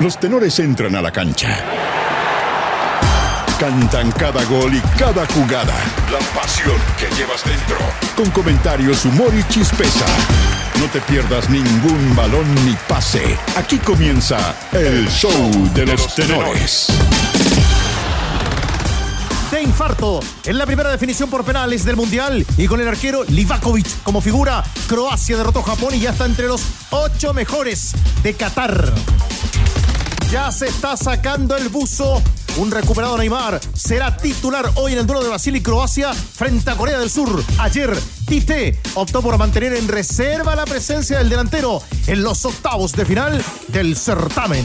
Los tenores entran a la cancha. Cantan cada gol y cada jugada. La pasión que llevas dentro. Con comentarios, humor y chispeza. No te pierdas ningún balón ni pase. Aquí comienza el show de los tenores. de infarto en la primera definición por penales del Mundial y con el arquero Livakovic como figura. Croacia derrotó a Japón y ya está entre los ocho mejores de Qatar. Ya se está sacando el buzo. Un recuperado Neymar será titular hoy en el duelo de Brasil y Croacia frente a Corea del Sur. Ayer, Tite optó por mantener en reserva la presencia del delantero en los octavos de final del certamen.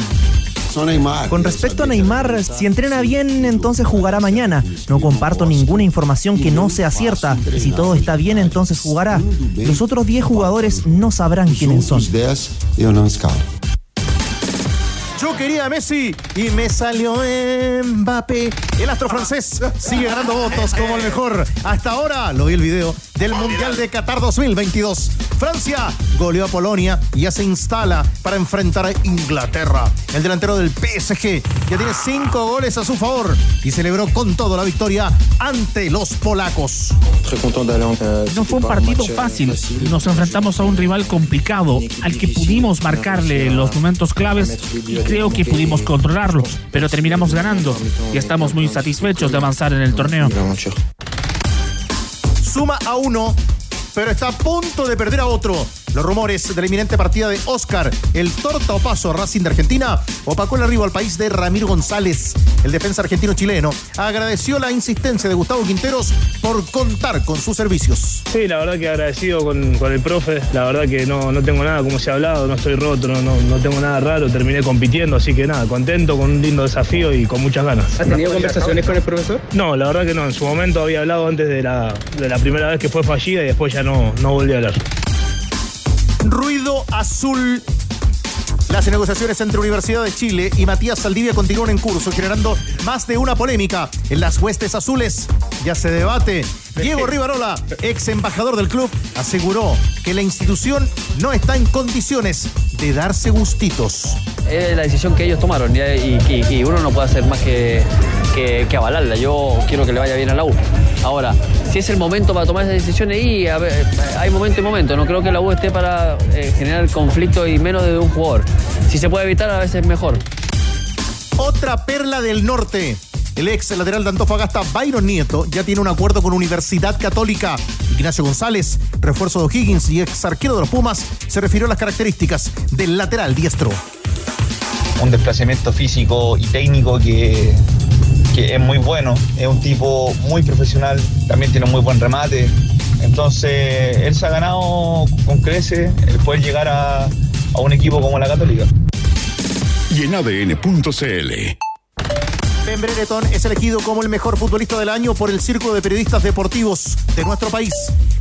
Con respecto a Neymar, si entrena bien, entonces jugará mañana. No comparto ninguna información que no sea cierta. Y si todo está bien, entonces jugará. Los otros 10 jugadores no sabrán quiénes son. Yo quería a Messi y me salió Mbappé. El astro francés sigue ganando votos como el mejor. Hasta ahora, lo vi el video, del Mundial de Qatar 2022. Francia goleó a Polonia y ya se instala para enfrentar a Inglaterra. El delantero del PSG ya tiene cinco goles a su favor y celebró con todo la victoria ante los polacos. No fue un partido fácil. Nos enfrentamos a un rival complicado al que pudimos marcarle los momentos claves y creo que pudimos controlarlo, pero terminamos ganando y estamos muy satisfechos de avanzar en el torneo. Suma a uno, pero está a punto de perder a otro. Los rumores de la inminente partida de Oscar, el torta o paso Racing de Argentina, opacó el arribo al país de Ramiro González. El defensa argentino-chileno agradeció la insistencia de Gustavo Quinteros por contar con sus servicios. Sí, la verdad que agradecido con, con el profe. La verdad que no, no tengo nada, como se ha hablado, no estoy roto, no, no, no tengo nada raro. Terminé compitiendo, así que nada, contento, con un lindo desafío y con muchas ganas. ¿Has tenido conversaciones con el profesor? No, la verdad que no. En su momento había hablado antes de la, de la primera vez que fue fallida y después ya no, no volví a hablar. Ruido azul. Las negociaciones entre Universidad de Chile y Matías Saldivia continúan en curso, generando más de una polémica en las huestes azules. Ya se debate. Diego Rivarola, ex embajador del club, aseguró que la institución no está en condiciones de darse gustitos. Es la decisión que ellos tomaron y, y- y uno no puede hacer más que, que- que avalarla. Yo quiero que le vaya bien a la U. Ahora, si es el momento para tomar esas decisiones, y a ver, hay momento y momento. No creo que la U esté para eh, generar conflicto y menos de un jugador. Si se puede evitar, a veces es mejor. Otra perla del norte. El ex lateral de Antofagasta, Byron Nieto, ya tiene un acuerdo con Universidad Católica. Ignacio González, refuerzo de O'Higgins y ex arquero de los Pumas, se refirió a las características del lateral diestro. un desplazamiento físico y técnico que, que es muy bueno. Es un tipo muy profesional, también tiene un muy buen remate. Entonces, él se ha ganado con crece el poder llegar a, a un equipo como la Católica. Y en ADN.cl. Ben Brereton es elegido como el mejor futbolista del año por el Círculo de Periodistas Deportivos de nuestro país.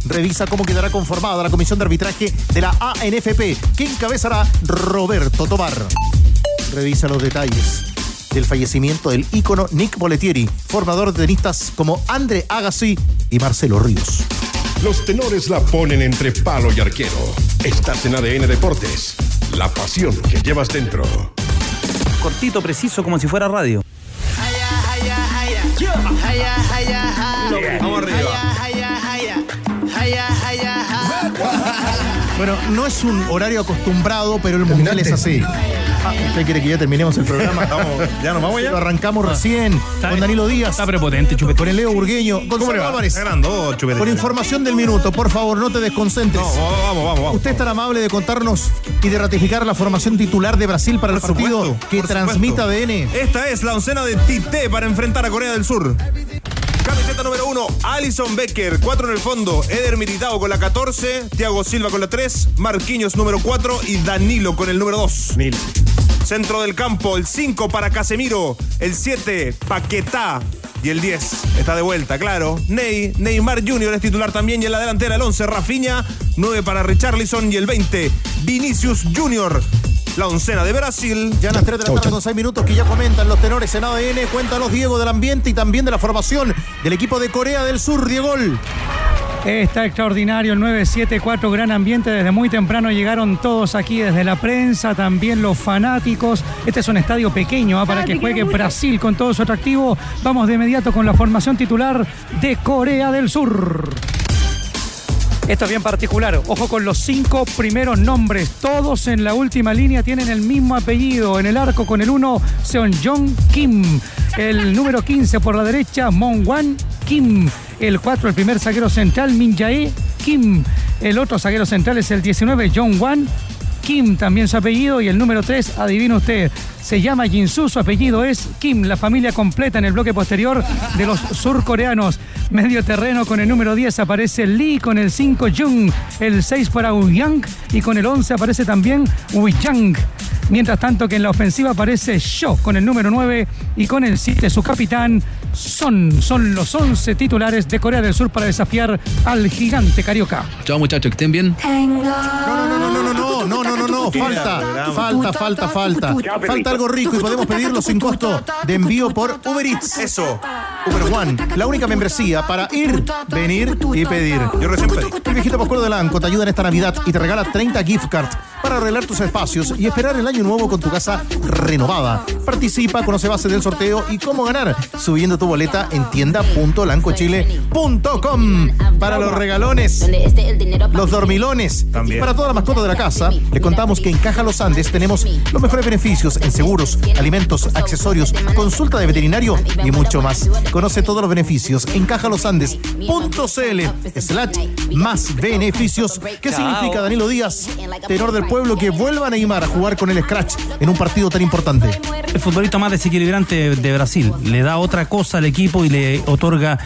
Revisa cómo quedará conformada la comisión de arbitraje de la ANFP, que encabezará Roberto Tobar. Revisa los detalles del fallecimiento del ícono Nick Boletieri, formador de tenistas como André Agassi y Marcelo Ríos. Los tenores la ponen entre palo y arquero. Estás en ADN Deportes. La pasión que llevas dentro. Cortito, preciso, como si fuera radio. Vamos Bueno, no es un horario acostumbrado, pero el mundial es así. Ah, ¿Usted quiere que ya terminemos el programa? ¿Ya nos vamos ya? Lo arrancamos recién con Danilo Díaz. Está prepotente, chupete. Con el Leo Burgueño. ¿Cómo le Gonzalo va? Álvarez. Ganando, chupete. Con información del minuto, por favor, no te desconcentres. No, vamos, vamos, vamos. Usted es tan amable de contarnos y de ratificar la formación titular de Brasil para el Por partido supuesto, que por transmita supuesto. ADN. Esta es la oncena de Tite para enfrentar a Corea del Sur. Camiseta número uno, Alison Becker, 4 en el fondo, Eder Militao con la 14, Thiago Silva con la 3, Marquinhos número 4 y Danilo con el número 2. Centro del campo, el 5 para Casemiro, el 7 Paquetá y el 10 está de vuelta, claro. Ney, Neymar Jr. es titular también y en la delantera el 11 Rafinha, 9 para Richarlison y el 20 Vinicius Jr. La oncena de Brasil. Ya a las 3 de la tarde con 6 minutos que ya comentan los tenores en ADN. Cuéntanos, Diego, del ambiente y también de la formación del equipo de Corea del Sur, Diego. Está extraordinario el 974, gran ambiente. Desde muy temprano llegaron todos aquí, desde la prensa, también los fanáticos. Este es un estadio pequeño ¿ah? para que juegue Brasil con todo su atractivo. Vamos de inmediato con la formación titular de Corea del Sur. Esto es bien particular. Ojo con los cinco primeros nombres. Todos en la última línea tienen el mismo apellido. En el arco con el 1, Seon Jong Kim. El número 15 por la derecha, Mon Wan Kim. El 4, el primer zaguero central, Min Jae Kim. El otro zaguero central es el 19, Jong Wan Kim, también su apellido. Y el número 3, adivina usted, se llama Jinsu, su apellido es Kim, la familia completa en el bloque posterior de los surcoreanos. Medio terreno con el número 10 aparece Lee, con el 5 Jung, el 6 para Yang y con el 11 aparece también Yang. Mientras tanto que en la ofensiva aparece Sho con el número 9 y con el 7 su capitán Son. Son los 11 titulares de Corea del Sur para desafiar al gigante carioca. Chao muchachos, que estén bien. No, no, no, no, no, no, no, no, no, no, falta, falta, falta, falta. Falta algo rico y podemos pedirlo sin costo de envío por Uber Eats. Eso. Uber One, la única membresía para ir, venir y pedir. Yo recién pedí. El viejito Pascual de Lanco te ayuda en esta Navidad y te regala 30 gift cards para arreglar tus espacios y esperar el año nuevo con tu casa renovada. Participa, conoce base del sorteo y cómo ganar subiendo tu boleta en tienda.lancochile.com. Para los regalones, los dormilones y para todas las mascotas de la casa, le contamos que en Caja Los Andes tenemos los mejores beneficios en seguros, alimentos, accesorios, consulta de veterinario y mucho más. Conoce todos los beneficios en cajalosandes.cl slash más beneficios. ¿Qué significa Danilo Díaz, tenor del pueblo, que vuelva a Neymar a jugar con el Scratch en un partido tan importante? El futbolista más desequilibrante de Brasil. Le da otra cosa al equipo y le otorga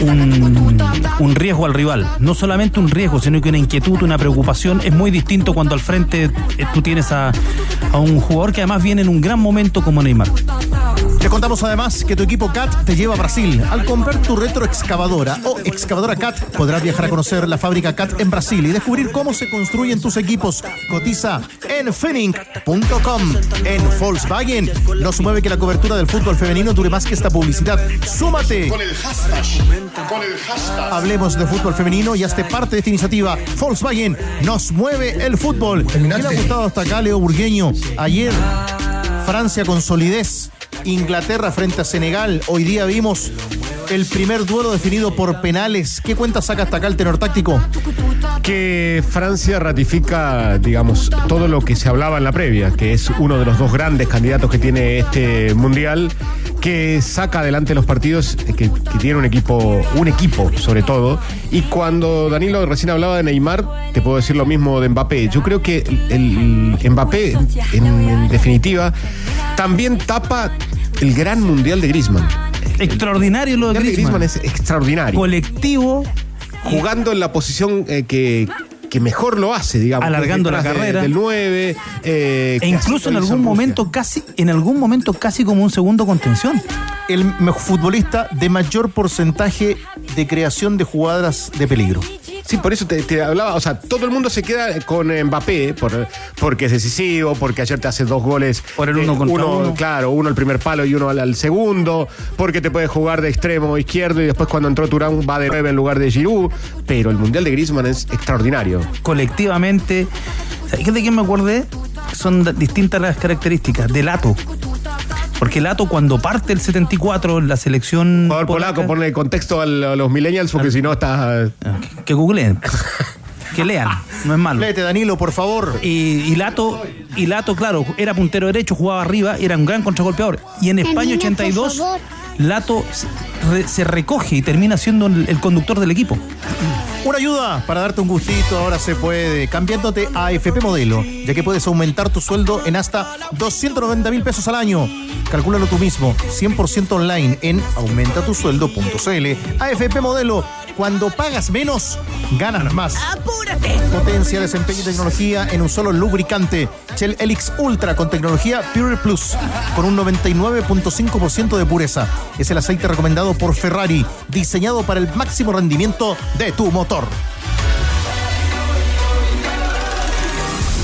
un, un, riesgo al rival. No solamente un riesgo, sino que una inquietud, una preocupación. Es muy distinto cuando al frente eh, tú tienes a, a un jugador que además viene en un gran momento como Neymar. Contamos además que tu equipo CAT te lleva a Brasil. Al comprar tu retroexcavadora o excavadora CAT, podrás viajar a conocer la fábrica CAT en Brasil y descubrir cómo se construyen tus equipos. Cotiza en fenink.com. En Volkswagen nos mueve que la cobertura del fútbol femenino dure más que esta publicidad. ¡Súmate! Con el hashtag. Con el hashtag. Hablemos de fútbol femenino y hazte parte de esta iniciativa. Volkswagen nos mueve el fútbol. ¿Qué le ha gustado hasta acá, Leo Burgueño? Ayer, Francia con solidez. Inglaterra frente a Senegal. Hoy día vimos el primer duelo definido por penales. ¿Qué cuenta saca hasta acá el tenor táctico? Que Francia ratifica, digamos, todo lo que se hablaba en la previa, que es uno de los dos grandes candidatos que tiene este mundial, que saca adelante los partidos, que, que tiene un equipo, un equipo sobre todo. Y cuando Danilo recién hablaba de Neymar, te puedo decir lo mismo de Mbappé. Yo creo que el, Mbappé, en definitiva, también tapa el gran mundial de Griezmann. Extraordinario lo de Griezmann. de Griezmann es extraordinario. Colectivo, Jugando en la posición eh, que, que mejor lo hace, digamos. Alargando la Detrás de- carrera. del 9. eh, e incluso en algún momento casi, en algún momento casi como un segundo contención. El futbolista de mayor porcentaje de creación de jugadas de peligro. Sí, por eso te, te hablaba, o sea, todo el mundo se queda con Mbappé, por, porque es decisivo, porque ayer te hace dos goles. Por el uno eh, contra uno. Claro, uno al primer palo y uno al, al segundo, porque te puede jugar de extremo izquierdo y después cuando entró Turán va de 9 en lugar de Giroud, pero el Mundial de Griezmann es extraordinario. Colectivamente. ¿Sabes de quién me acordé? Son distintas las características. De Lato. Porque Lato cuando parte el 74 en la selección. Jugador polaco, ponle contexto al- a los millennials porque si no estás... Que googleen. Que lean, no es malo. Léete, Danilo, por favor. Y, y Lato, y Lato, claro, era puntero derecho, jugaba arriba, era un gran contragolpeador. Y en España 82, Lato se, re- se recoge y termina siendo el, el conductor del equipo. Una ayuda para darte un gustito, ahora se puede, cambiándote a AFP Modelo, ya que puedes aumentar tu sueldo en hasta 290 mil pesos al año. Calcúlalo tú mismo, 100% online en aumentatusueldo.cl. AFP Modelo, cuando pagas menos, ganas más. ¡Apúrate! Potencia, desempeño y tecnología en un solo lubricante. Shell Helix Ultra con tecnología Pure Plus, con un 99.5% de pureza. Es el aceite recomendado por Ferrari, diseñado para el máximo rendimiento de tu motor.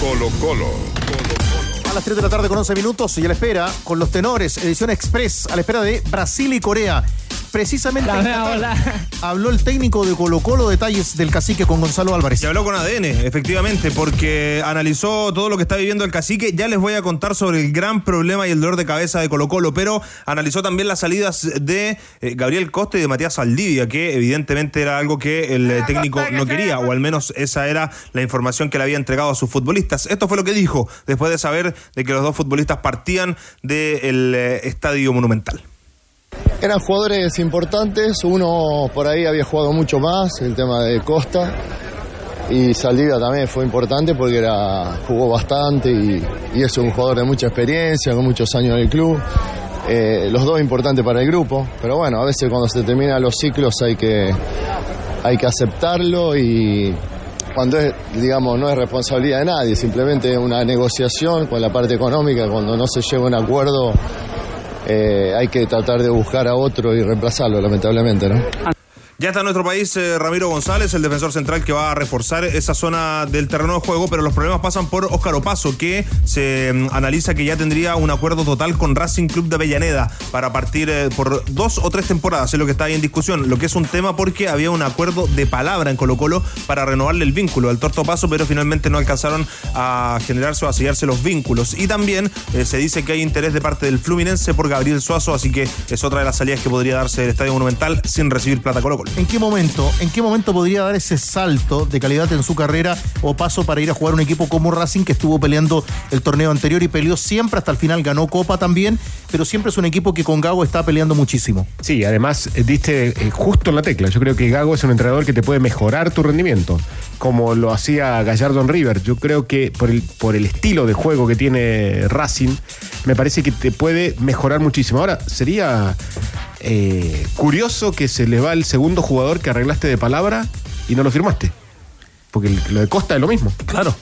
Colo Colo. A las 3 de la tarde con 11 minutos y a la espera con los tenores, edición express, a la espera de Brasil y Corea. Precisamente en Qatar habló el técnico de Colo Colo, detalles del cacique con Gonzalo Álvarez. Y habló con ADN, efectivamente, porque analizó todo lo que está viviendo el cacique. Ya les voy a contar sobre el gran problema y el dolor de cabeza de Colo Colo, pero analizó también las salidas de eh, Gabriel Costa y de Matías Saldivia, que evidentemente era algo que el eh, técnico no quería, o al menos esa era la información que le había entregado a sus futbolistas. Esto fue lo que dijo después de saber de que los dos futbolistas partían del eh, estadio monumental. Eran jugadores importantes, uno por ahí había jugado mucho más, el tema de Costa, y Saldivia también fue importante porque era, jugó bastante y, y es un jugador de mucha experiencia, con muchos años en el club. Eh, los dos importantes para el grupo, pero bueno, a veces cuando se terminan los ciclos hay que, hay que aceptarlo y cuando es, digamos, no es responsabilidad de nadie, simplemente una negociación con la parte económica, cuando no se llega un acuerdo eh, hay que tratar de buscar a otro y reemplazarlo, lamentablemente, ¿no? Ya está en nuestro país eh, Ramiro González, el defensor central que va a reforzar esa zona del terreno de juego, pero los problemas pasan por Óscar Opaso, que se mm, analiza que ya tendría un acuerdo total con Racing Club de Avellaneda para partir eh, por dos o tres temporadas, es lo que está ahí en discusión, lo que es un tema porque había un acuerdo de palabra en Colo Colo para renovarle el vínculo al Torto Paso, pero finalmente no alcanzaron a generarse o a sellarse los vínculos. Y también eh, se dice que hay interés de parte del Fluminense por Gabriel Suazo, así que es otra de las salidas que podría darse del Estadio Monumental sin recibir plata Colo Colo. ¿En qué momento, en qué momento podría dar ese salto de calidad en su carrera o paso para ir a jugar un equipo como Racing que estuvo peleando el torneo anterior y peleó siempre hasta el final, ganó Copa también, pero siempre es un equipo que con Gago está peleando muchísimo. Sí, además eh, diste eh, justo en la tecla. Yo creo que Gago es un entrenador que te puede mejorar tu rendimiento, como lo hacía Gallardo en River. Yo creo que por el, por el estilo de juego que tiene Racing, me parece que te puede mejorar muchísimo. Ahora, sería eh, curioso que se le va el segundo jugador que arreglaste de palabra y no lo firmaste. Porque lo de Costa es lo mismo. Claro.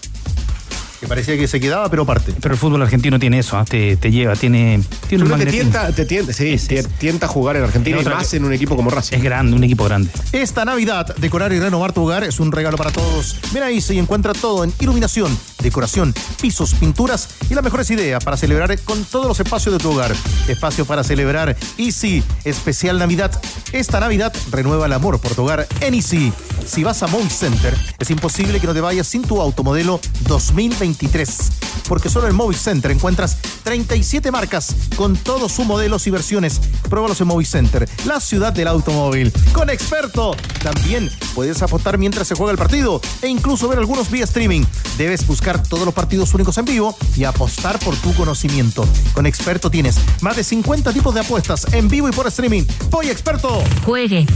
Que parecía que se quedaba, pero parte. Pero el fútbol argentino tiene eso, ¿ah? te, te lleva, tiene, tiene un magnetismo. tienta, te tienta, sí, te tienta a jugar en Argentina y Otra más en un equipo como Racing. Es grande, un equipo grande. Esta Navidad, decorar y renovar tu hogar es un regalo para todos. Ven a Easy y encuentra todo en iluminación, decoración, pisos, pinturas y las mejores ideas para celebrar con todos los espacios de tu hogar. Espacio para celebrar Easy, especial Navidad. Esta Navidad renueva el amor por tu hogar en Easy. Si vas a Moy Center, es imposible que no te vayas sin tu automodelo 2023. Porque solo en Movic Center encuentras 37 marcas con todos sus modelos y versiones. Pruébalos en Movic Center, la ciudad del automóvil. Con experto, también puedes apostar mientras se juega el partido e incluso ver algunos vía streaming. Debes buscar todos los partidos únicos en vivo y apostar por tu conocimiento. Con experto tienes más de 50 tipos de apuestas en vivo y por streaming. Voy experto. Juegue.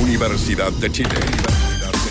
Universidad de Chile.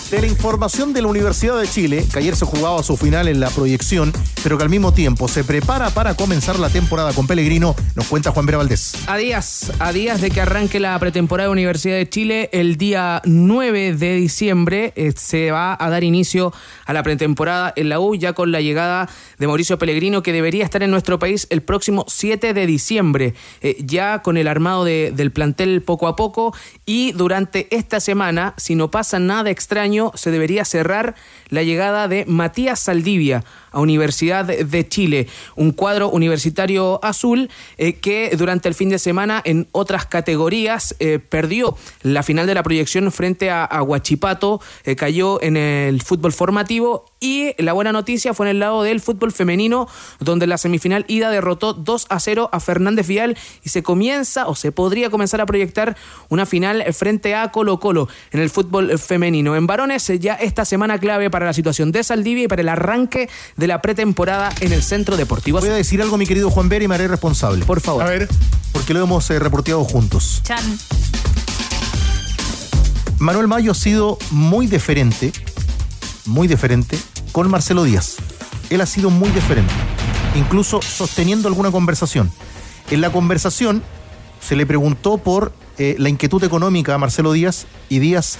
De la información de la Universidad de Chile, que ayer se jugaba su final en la proyección, pero que al mismo tiempo se prepara para comenzar la temporada con Pellegrino, nos cuenta Juan Vera Valdés. A días, a días de que arranque la pretemporada de Universidad de Chile, el día 9 de diciembre eh, se va a dar inicio a la pretemporada en la U, ya con la llegada de Mauricio Pellegrino, que debería estar en nuestro país el próximo 7 de diciembre, eh, ya con el armado de- del plantel poco a poco. Y durante esta semana, si no pasa nada extraño, se debería cerrar la llegada de Matías Saldivia a Universidad de Chile, un cuadro universitario azul eh, que durante el fin de semana en otras categorías eh, perdió la final de la proyección frente a, Huachipato, eh, cayó en el fútbol formativo y la buena noticia fue en el lado del fútbol femenino, donde la semifinal ida derrotó 2 a 0 a Fernández Vial y se comienza o se podría comenzar a proyectar una final frente a Colo Colo en el fútbol femenino. En varones ya esta semana clave para la situación de Saldivia y para el arranque de la pretemporada en el Centro Deportivo. Voy a decir algo, mi querido Juan Vera, y me haré responsable. Por favor. A ver. Porque lo hemos eh, reporteado juntos. Chan. Manuel Mayo ha sido muy deferente, muy deferente con Marcelo Díaz. Él ha sido muy deferente, incluso sosteniendo alguna conversación. En la conversación se le preguntó por eh, la inquietud económica a Marcelo Díaz y Díaz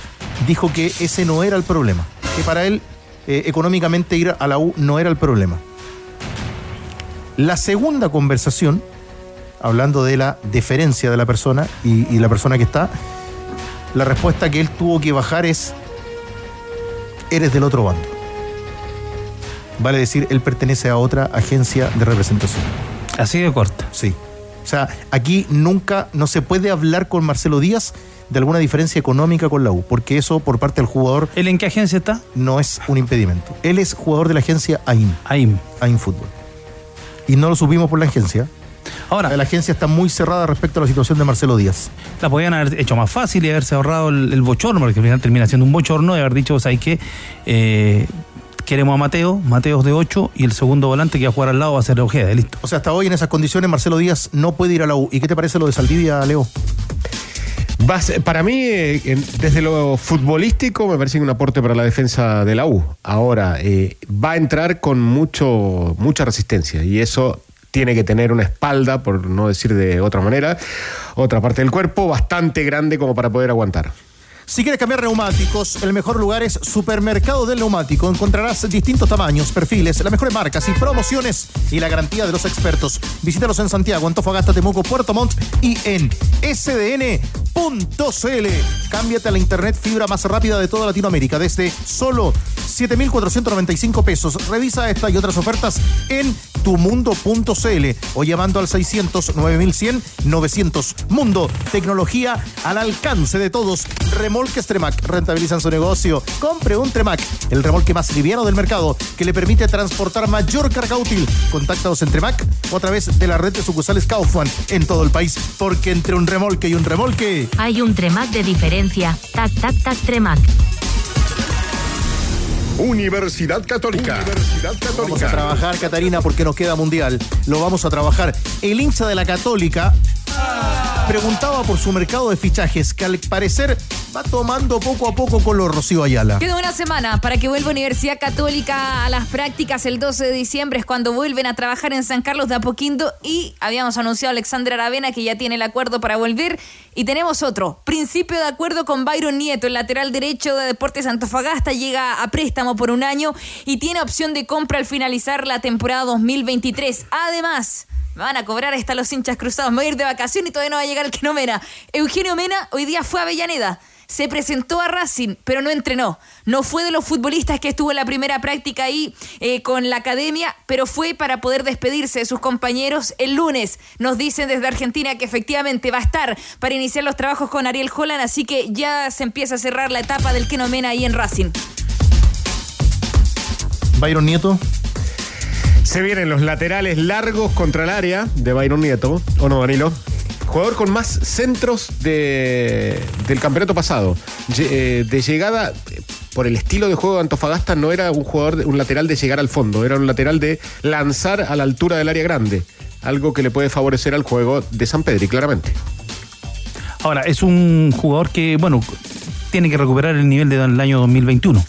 dijo que ese no era el problema, que para él eh, económicamente ir a la U no era el problema. La segunda conversación, hablando de la deferencia de la persona y, y la persona que está, la respuesta que él tuvo que bajar es, eres del otro bando. Vale decir, él pertenece a otra agencia de representación. Así de corta. Sí. O sea, aquí nunca no se puede hablar con Marcelo Díaz de alguna diferencia económica con la U, porque eso por parte del jugador. ¿Él en qué agencia está? No es un impedimento. Él es jugador de la agencia AIM. AIM. AIM Fútbol. Y no lo subimos por la agencia. Ahora. La agencia está muy cerrada respecto a la situación de Marcelo Díaz. La podían haber hecho más fácil y haberse ahorrado el, el bochorno, porque al final termina siendo un bochorno de haber dicho, ¿sabes qué? Eh, queremos a Mateo, Mateos de 8 y el segundo volante que va a jugar al lado va a ser Ojeda, listo. O sea, hasta hoy en esas condiciones Marcelo Díaz no puede ir a la U. ¿Y qué te parece lo de Saldivia, Leo? Vas- para mí, eh, desde lo futbolístico, me parece que un aporte para la defensa de la U. Ahora, eh, va a entrar con mucho, mucha resistencia y eso tiene que tener una espalda, por no decir de otra manera, otra parte del cuerpo bastante grande como para poder aguantar. Si quieres cambiar neumáticos, el mejor lugar es Supermercado del Neumático. Encontrarás distintos tamaños, perfiles, las mejores marcas y promociones y la garantía de los expertos. Visítalos en Santiago, Antofagasta, Temuco, Puerto Montt y en sdn.cl. Cámbiate a la internet fibra más rápida de toda Latinoamérica desde solo 7.495 pesos. Revisa esta y otras ofertas en tumundo.cl o llamando al 600 9100 900. Mundo, tecnología al alcance de todos. Remolques Tremac rentabilizan su negocio. Compre un Tremac, el remolque más liviano del mercado que le permite transportar mayor carga útil. Contáctanos en Tremac o a través de la red de sucursales Kaufman en todo el país, porque entre un remolque y un remolque Hay un Tremac de diferencia. Tac, tac, tac, Tremac. Universidad Católica. Universidad Vamos a Católica. trabajar, Catarina, porque nos queda mundial. Lo vamos a trabajar. El hincha de la Católica preguntaba por su mercado de fichajes, que al parecer va tomando poco a poco con los Rocío Ayala. Queda una semana para que vuelva Universidad Católica a las prácticas. El 12 de diciembre es cuando vuelven a trabajar en San Carlos de Apoquindo y habíamos anunciado a Alexandra Aravena que ya tiene el acuerdo para volver. Y tenemos otro, principio de acuerdo con Byron Nieto, el lateral derecho de Deportes Antofagasta, llega a préstamo por un año y tiene opción de compra al finalizar la temporada 2023. Además... Me van a cobrar hasta los hinchas cruzados. Me voy a ir de vacaciones y todavía no va a llegar el que no Mena. Eugenio Mena hoy día fue a Avellaneda. Se presentó a Racing, pero no entrenó. No fue de los futbolistas que estuvo en la primera práctica ahí eh, con la academia, pero fue para poder despedirse de sus compañeros el lunes. Nos dicen desde Argentina que efectivamente va a estar para iniciar los trabajos con Ariel Holland, así que ya se empieza a cerrar la etapa del que no Mena ahí en Racing. Byron Nieto. Se vienen los laterales largos contra el área de Byron Nieto, ¿o no, Danilo? Jugador con más centros de- del campeonato pasado. Eh, de llegada, por el estilo de juego de Antofagasta, no era un jugador, un lateral de llegar al fondo, era un lateral de lanzar a la altura del área grande. Algo que le puede favorecer al juego de San Pedri, claramente. Ahora, es un jugador que, bueno, tiene que recuperar el nivel del año 2021.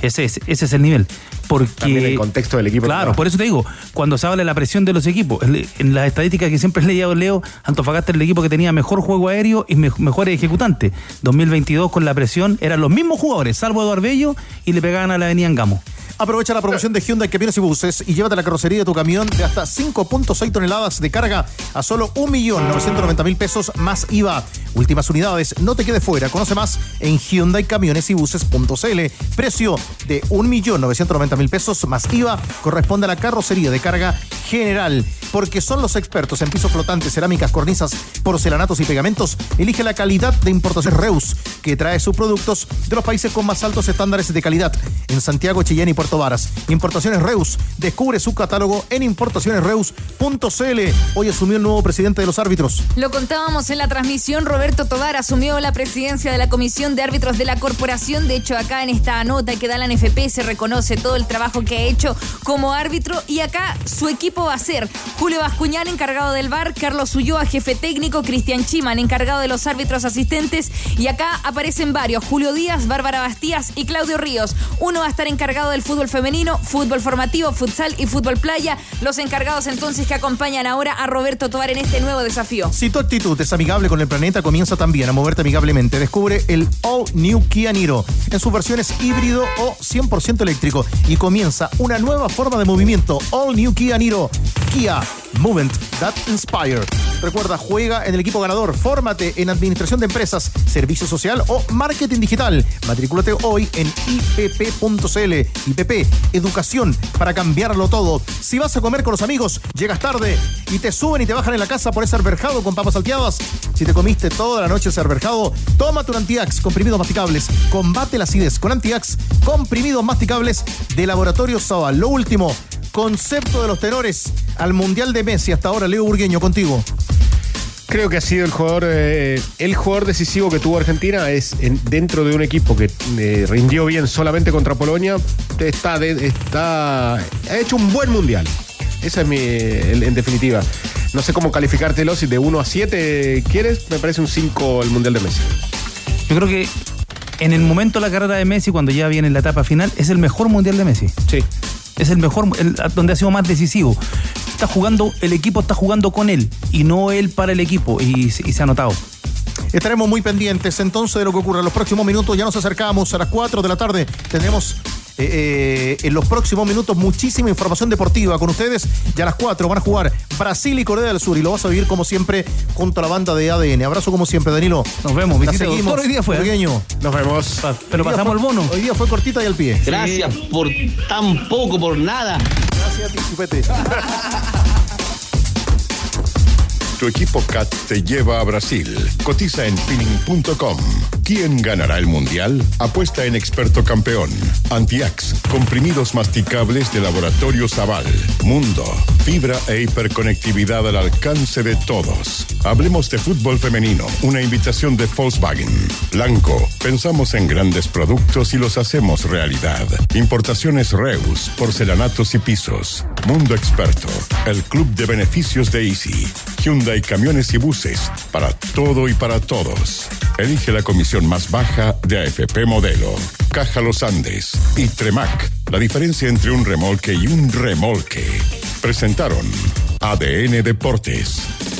Ese es, ese es el nivel. Porque, También el contexto del equipo. Claro, por eso te digo, cuando se habla de la presión de los equipos, en las estadísticas que siempre he leído, Leo, Antofagasta era el equipo que tenía mejor juego aéreo y me- mejores ejecutantes. 2022 con la presión eran los mismos jugadores, salvo Eduardo Bello, y le pegaban a la avenida Gamo. Aprovecha la promoción de Hyundai Camiones y Buses y llévate la carrocería de tu camión de hasta 5.6 toneladas de carga a solo 1.990.000 pesos más IVA. Últimas unidades, no te quedes fuera. Conoce más en Hyundai Camiones y Buses.cl. Precio de 1.990.000 pesos más IVA corresponde a la carrocería de carga general. Porque son los expertos en pisos flotantes, cerámicas, cornisas, porcelanatos y pegamentos. Elige la calidad de importación Reus, que trae sus productos de los países con más altos estándares de calidad. En Santiago, Chillán y Puerto Varas. Importaciones Reus. Descubre su catálogo en importacionesreus.cl. Hoy asumió el nuevo presidente de los árbitros. Lo contábamos en la transmisión, Roberto Tobar asumió la presidencia de la Comisión de Árbitros de la Corporación. De hecho, acá en esta nota que da la NFP se reconoce todo el trabajo que ha hecho como árbitro. Y acá su equipo va a ser Julio Bascuñán, encargado del VAR, Carlos Ulloa, jefe técnico, Cristian Chiman, encargado de los árbitros asistentes. Y acá aparecen varios, Julio Díaz, Bárbara Bastías y Claudio Ríos. Uno va a estar encargado del fútbol femenino, fútbol formativo, futsal y fútbol playa. Los encargados entonces que acompañan ahora a Roberto Tobar en este nuevo desafío. Si tu actitud es amigable con el planeta, comienza también a moverte amigablemente. Descubre el All New Kia Niro en sus versiones híbrido o 100% eléctrico y comienza una nueva forma de movimiento. All New Kia Niro. Kia, Movement That Inspire. Recuerda, juega en el equipo ganador, fórmate en administración de empresas, servicio social o marketing digital. Matrículate hoy en ipp.cl. IPP, educación para cambiarlo todo. Si vas a comer con los amigos, llegas tarde y te suben y te bajan en la casa por ese arberjado con papas salteadas. Si te comiste toda la noche ese arberjado, tómate un Antiax, comprimidos masticables. Combate la acidez con Antiax, comprimidos masticables de Laboratorio Saba. Lo último, concepto de los tenores al Mundial de Messi. Hasta ahora, Leo Burgueño, contigo. Creo que ha sido el jugador, eh, el jugador decisivo que tuvo Argentina es en- dentro de un equipo que eh, rindió bien solamente contra Polonia. Está, de- está, ha hecho un buen mundial. Esa es mi, el- en definitiva. No sé cómo calificártelo. Si de 1 a 7 quieres, me parece un 5 el mundial de Messi. Yo creo que en el momento de la carrera de Messi, cuando ya viene la etapa final, es el mejor mundial de Messi. Sí. Es el mejor, donde ha sido más decisivo. Está jugando, el equipo está jugando con él y no él para el equipo y, se- ha notado. Estaremos muy pendientes entonces de lo que ocurra en los próximos minutos. Ya nos acercamos a las 4 de la tarde. Tendremos eh, eh, en los próximos minutos muchísima información deportiva con ustedes. Ya a las 4 van a jugar Brasil y Corea del Sur y lo vas a vivir como siempre junto a la banda de ADN. Abrazo como siempre, Danilo. Nos vemos. La Visita seguimos. doctor hoy día fue. ¿eh? Burgueño. Nos vemos. Pero Hoy pasamos fue- el bono. Hoy día fue cortita y al pie. Gracias por tan poco, por nada. Gracias a ti, chupete. Tu equipo CAT te lleva a Brasil. Cotiza en feeling.com. ¿Quién ganará el mundial? Apuesta en experto campeón. Antiax, comprimidos masticables de Laboratorio Zaval. Mundo, fibra e hiperconectividad al alcance de todos. Hablemos de fútbol femenino. Una invitación de Volkswagen. Blanco, pensamos en grandes productos y los hacemos realidad. Importaciones Reus, porcelanatos y pisos. Mundo Experto, el club de beneficios de Easy. Hyundai Camiones y Buses, para todo y para todos. Elige la comisión más baja de AFP Modelo. Caja Los Andes y Tremac, la diferencia entre un remolque y un remolque. Presentaron ADN Deportes.